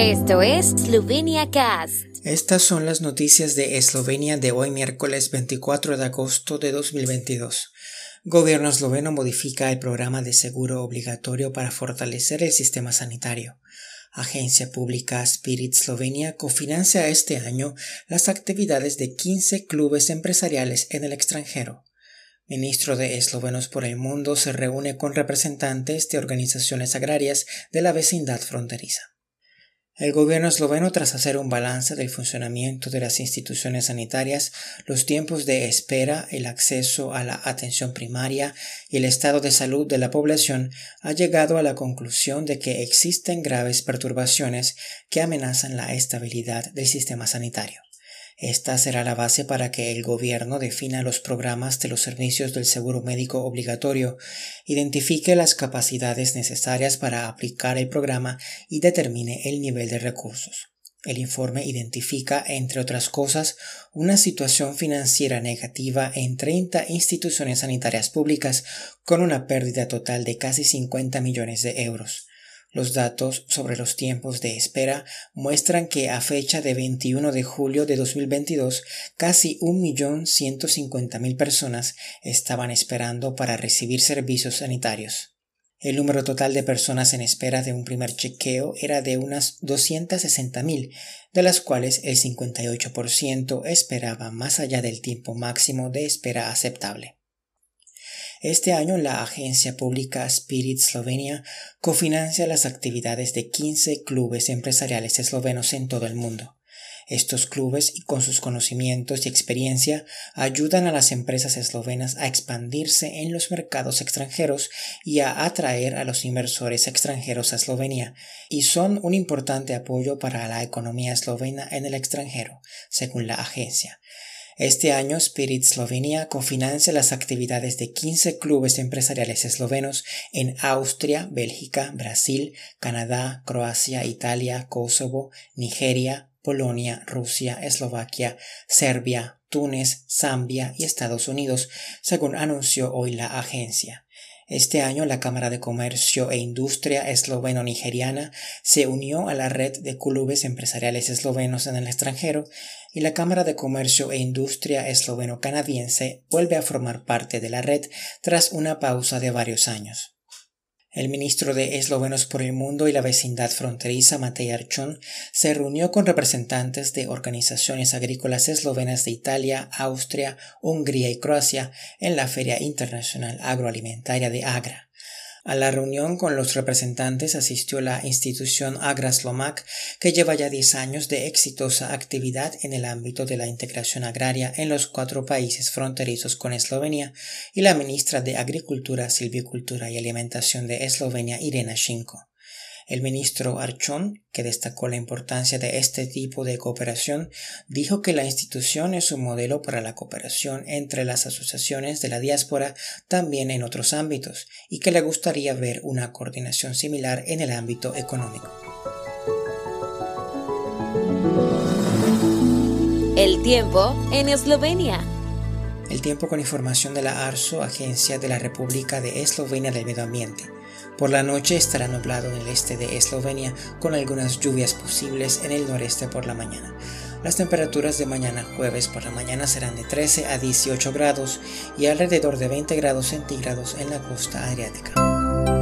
Esto es Slovenia Cast. Estas son las noticias de Eslovenia de hoy miércoles 24 de agosto de 2022. Gobierno esloveno modifica el programa de seguro obligatorio para fortalecer el sistema sanitario. Agencia pública Spirit Slovenia cofinancia este año las actividades de 15 clubes empresariales en el extranjero. Ministro de Eslovenos por el Mundo se reúne con representantes de organizaciones agrarias de la vecindad fronteriza. El gobierno esloveno, tras hacer un balance del funcionamiento de las instituciones sanitarias, los tiempos de espera, el acceso a la atención primaria y el estado de salud de la población, ha llegado a la conclusión de que existen graves perturbaciones que amenazan la estabilidad del sistema sanitario. Esta será la base para que el gobierno defina los programas de los servicios del seguro médico obligatorio, identifique las capacidades necesarias para aplicar el programa y determine el nivel de recursos. El informe identifica, entre otras cosas, una situación financiera negativa en 30 instituciones sanitarias públicas con una pérdida total de casi 50 millones de euros. Los datos sobre los tiempos de espera muestran que a fecha de 21 de julio de 2022 casi 1.150.000 personas estaban esperando para recibir servicios sanitarios. El número total de personas en espera de un primer chequeo era de unas 260.000, de las cuales el 58% esperaba más allá del tiempo máximo de espera aceptable. Este año la agencia pública Spirit Slovenia cofinancia las actividades de 15 clubes empresariales eslovenos en todo el mundo. Estos clubes, y con sus conocimientos y experiencia, ayudan a las empresas eslovenas a expandirse en los mercados extranjeros y a atraer a los inversores extranjeros a Eslovenia, y son un importante apoyo para la economía eslovena en el extranjero, según la agencia. Este año Spirit Slovenia cofinancia las actividades de 15 clubes empresariales eslovenos en Austria, Bélgica, Brasil, Canadá, Croacia, Italia, Kosovo, Nigeria, Polonia, Rusia, Eslovaquia, Serbia, Túnez, Zambia y Estados Unidos, según anunció hoy la agencia. Este año la Cámara de Comercio e Industria esloveno-nigeriana se unió a la red de clubes empresariales eslovenos en el extranjero y la Cámara de Comercio e Industria esloveno-canadiense vuelve a formar parte de la red tras una pausa de varios años. El ministro de Eslovenos por el Mundo y la vecindad fronteriza, Matej Archon, se reunió con representantes de organizaciones agrícolas eslovenas de Italia, Austria, Hungría y Croacia en la Feria Internacional Agroalimentaria de Agra. A la reunión con los representantes asistió la institución Agraslomac, que lleva ya 10 años de exitosa actividad en el ámbito de la integración agraria en los cuatro países fronterizos con Eslovenia, y la ministra de Agricultura, Silvicultura y Alimentación de Eslovenia, Irena Shinko. El ministro Archón, que destacó la importancia de este tipo de cooperación, dijo que la institución es un modelo para la cooperación entre las asociaciones de la diáspora también en otros ámbitos y que le gustaría ver una coordinación similar en el ámbito económico. El tiempo en Eslovenia. El tiempo con información de la ARSO, Agencia de la República de Eslovenia del Medio Ambiente. Por la noche estará nublado en el este de Eslovenia con algunas lluvias posibles en el noreste por la mañana. Las temperaturas de mañana jueves por la mañana serán de 13 a 18 grados y alrededor de 20 grados centígrados en la costa adriática.